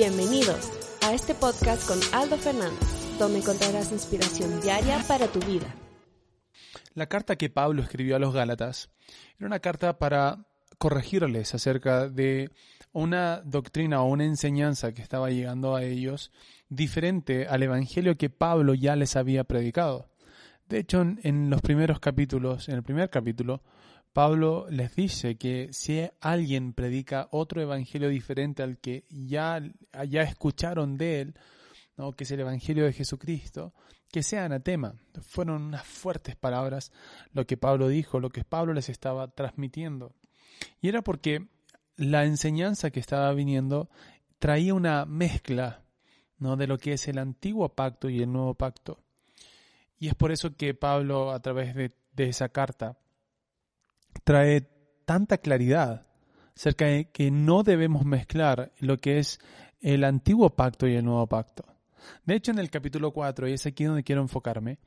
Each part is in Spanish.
Bienvenidos a este podcast con Aldo Fernández, donde encontrarás inspiración diaria para tu vida. La carta que Pablo escribió a los Gálatas era una carta para corregirles acerca de una doctrina o una enseñanza que estaba llegando a ellos diferente al evangelio que Pablo ya les había predicado. De hecho, en, los primeros capítulos, en el primer capítulo, Pablo les dice que si alguien predica otro evangelio diferente al que ya, ya escucharon de él, ¿no? que es el evangelio de Jesucristo, que sea anatema. Fueron unas fuertes palabras lo que Pablo dijo, lo que Pablo les estaba transmitiendo. Y era porque la enseñanza que estaba viniendo traía una mezcla ¿no? de lo que es el antiguo pacto y el nuevo pacto. Y es por eso que Pablo, a través de esa carta, trae tanta claridad acerca de que no debemos mezclar lo que es el antiguo pacto y el nuevo pacto. De hecho, en el capítulo 4, y es aquí donde quiero enfocarme,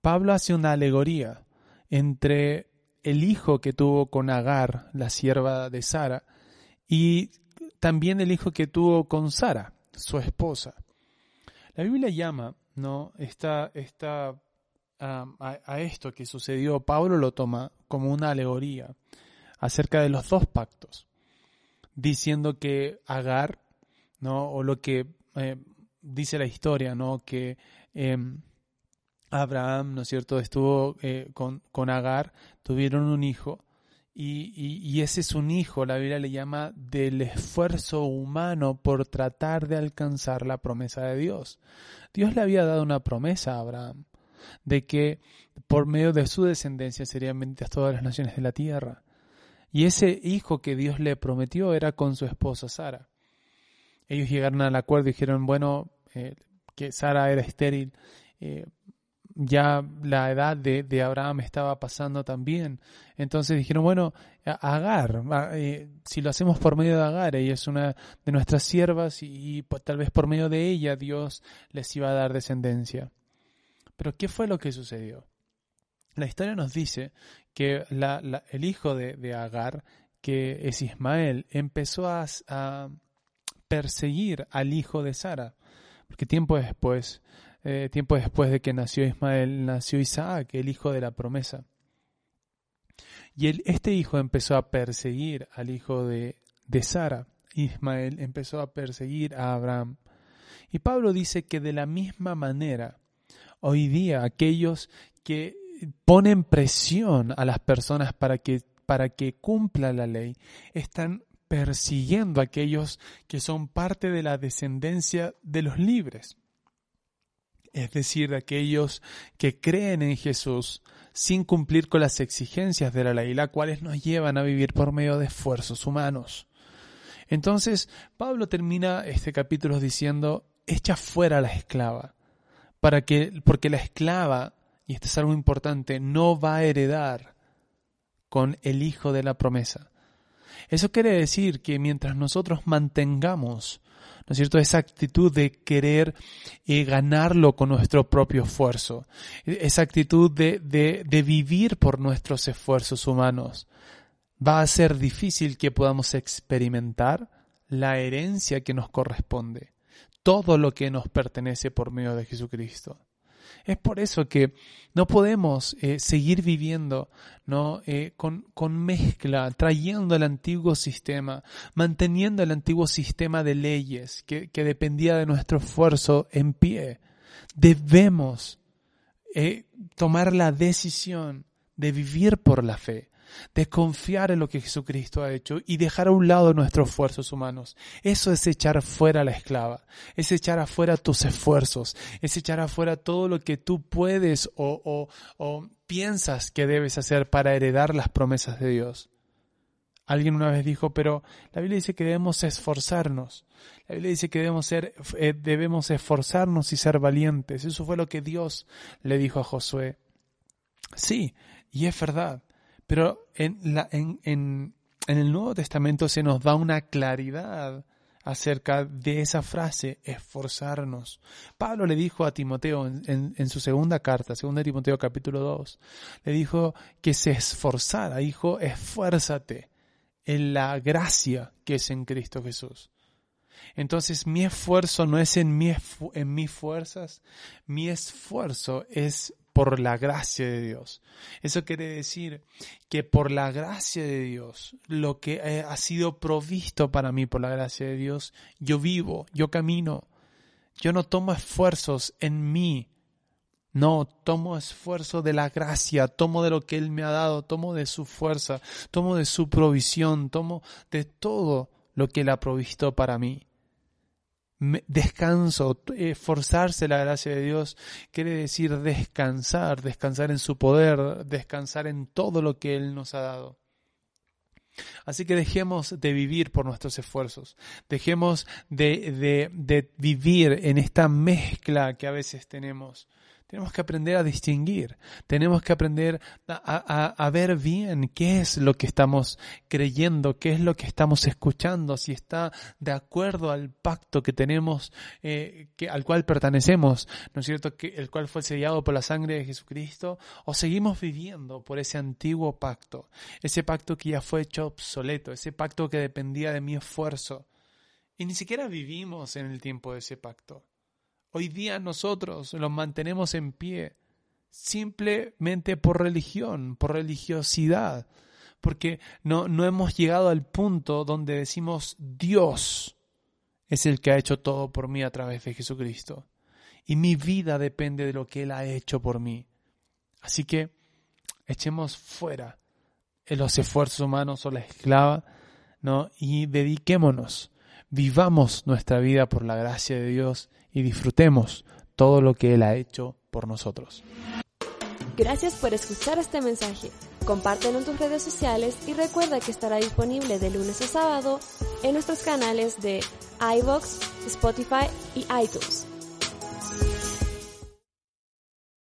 Pablo hace una alegoría entre el hijo que tuvo con Agar, la sierva de Sara, y también el hijo que tuvo con Sara, su esposa. La Biblia llama ¿no? esta, esta a, esto que sucedió, Pablo lo toma como una alegoría acerca de los dos pactos, diciendo que Agar, ¿no? o lo que eh, dice la historia, ¿no? que em, Abraham, ¿no es cierto?, estuvo eh, con, con, Agar, tuvieron un hijo, y, y, ese es un hijo, la Biblia le llama del esfuerzo humano por tratar de alcanzar la promesa de Dios. Dios le había dado una promesa a Abraham de que por medio de su descendencia serían benditas todas las naciones de la tierra. Y ese hijo que Dios le prometió era con su esposa Sara. Ellos llegaron al acuerdo y dijeron, bueno, eh, que Sara era estéril, eh, ya la edad de, de, Abraham estaba pasando también. Entonces dijeron, bueno, Agar, eh, si lo hacemos por medio de Agar, ella es una de nuestras siervas y, y pues, tal vez por medio de ella Dios les iba a dar descendencia. Pero ¿qué fue lo que sucedió? La historia nos dice que el hijo de, Agar, que es Ismael, empezó a, perseguir al hijo de Sara, porque tiempo después, eh, tiempo después de que nació Ismael, nació Isaac, el hijo de la promesa. Y este hijo empezó a perseguir al hijo de, de Sara. Ismael empezó a perseguir a Abraham. Y Pablo dice que de la misma manera hoy día aquellos que ponen presión a las personas para que, para que cumpla la ley, están persiguiendo a aquellos que son parte de la descendencia de los libres. Es decir, aquellos que creen en Jesús sin cumplir con las exigencias de la ley, las cuales nos llevan a vivir por medio de esfuerzos humanos. Entonces, Pablo termina este capítulo diciendo, echa fuera a la esclava para que, porque la esclava, y esto es algo importante, no va a heredar con el hijo de la promesa. Eso quiere decir que mientras nosotros mantengamos, ¿no es cierto?, esa actitud de querer eh, ganarlo con nuestro propio esfuerzo, esa actitud de, de, de vivir por nuestros esfuerzos humanos, va a ser difícil que podamos experimentar la herencia que nos corresponde todo lo que nos pertenece por medio de Jesucristo. Es por eso que no podemos eh, seguir viviendo ¿no? Eh, con, con, mezcla, trayendo el antiguo sistema, manteniendo el antiguo sistema de leyes que, que dependía de nuestro esfuerzo en pie. Debemos eh, tomar la decisión de vivir por la fe, de confiar en lo que Jesucristo ha hecho y dejar a un lado nuestros esfuerzos humanos. Eso es echar fuera la esclava, es echar afuera tus esfuerzos, es echar afuera todo lo que tú puedes o, o, o piensas que debes hacer para heredar las promesas de Dios. Alguien una vez dijo, pero la Biblia dice que debemos esforzarnos. La Biblia dice que debemos, ser, eh, debemos esforzarnos y ser valientes. Eso fue lo que Dios le dijo a Josué. Sí, y es verdad. Pero en, la, en, en, el Nuevo Testamento se nos da una claridad acerca de esa frase, esforzarnos. Pablo le dijo a Timoteo en, en, su segunda carta, segunda Timoteo capítulo 2, le dijo que se esforzara, dijo, esfuérzate en la gracia que es en Cristo Jesús. Entonces mi esfuerzo no es en, mi en mis fuerzas, mi esfuerzo es por la gracia de Dios. Eso quiere decir que por la gracia de Dios, lo que eh, ha sido provisto para mí por la gracia de Dios, yo vivo, yo camino. Yo no tomo esfuerzos en mí. No, tomo esfuerzo de la gracia, tomo de lo que Él me ha dado, tomo de su fuerza, tomo de su provisión, tomo de todo lo que Él ha provisto para mí descanso, esforzarse la gracia de Dios quiere decir descansar, descansar en su poder, descansar en todo lo que Él nos ha dado. Así que dejemos de vivir por nuestros esfuerzos, dejemos de, de, de vivir en esta mezcla que a veces tenemos tenemos que aprender a distinguir, tenemos que aprender a, ver bien qué es lo que estamos creyendo, qué es lo que estamos escuchando, si está de acuerdo al pacto que tenemos, eh, al cual pertenecemos, ¿no es cierto? Que, el cual fue sellado por la sangre de Jesucristo, o seguimos viviendo por ese antiguo pacto, ese pacto que ya fue hecho obsoleto, ese pacto que dependía de mi esfuerzo. Y ni siquiera vivimos en el tiempo de ese pacto. Hoy día nosotros los mantenemos en pie simplemente por religión, por religiosidad, porque no, no hemos llegado al punto donde decimos Dios es el que ha hecho todo por mí a través de Jesucristo. Y mi vida depende de lo que Él ha hecho por mí. Así que echemos fuera los esfuerzos humanos o la esclava, ¿no? Y dediquémonos, vivamos nuestra vida por la gracia de Dios y disfrutemos todo lo que Él ha hecho por nosotros. Gracias por escuchar este mensaje. Compártelo en tus redes sociales y recuerda que estará disponible de lunes a sábado en nuestros canales de iVoox, Spotify y iTunes.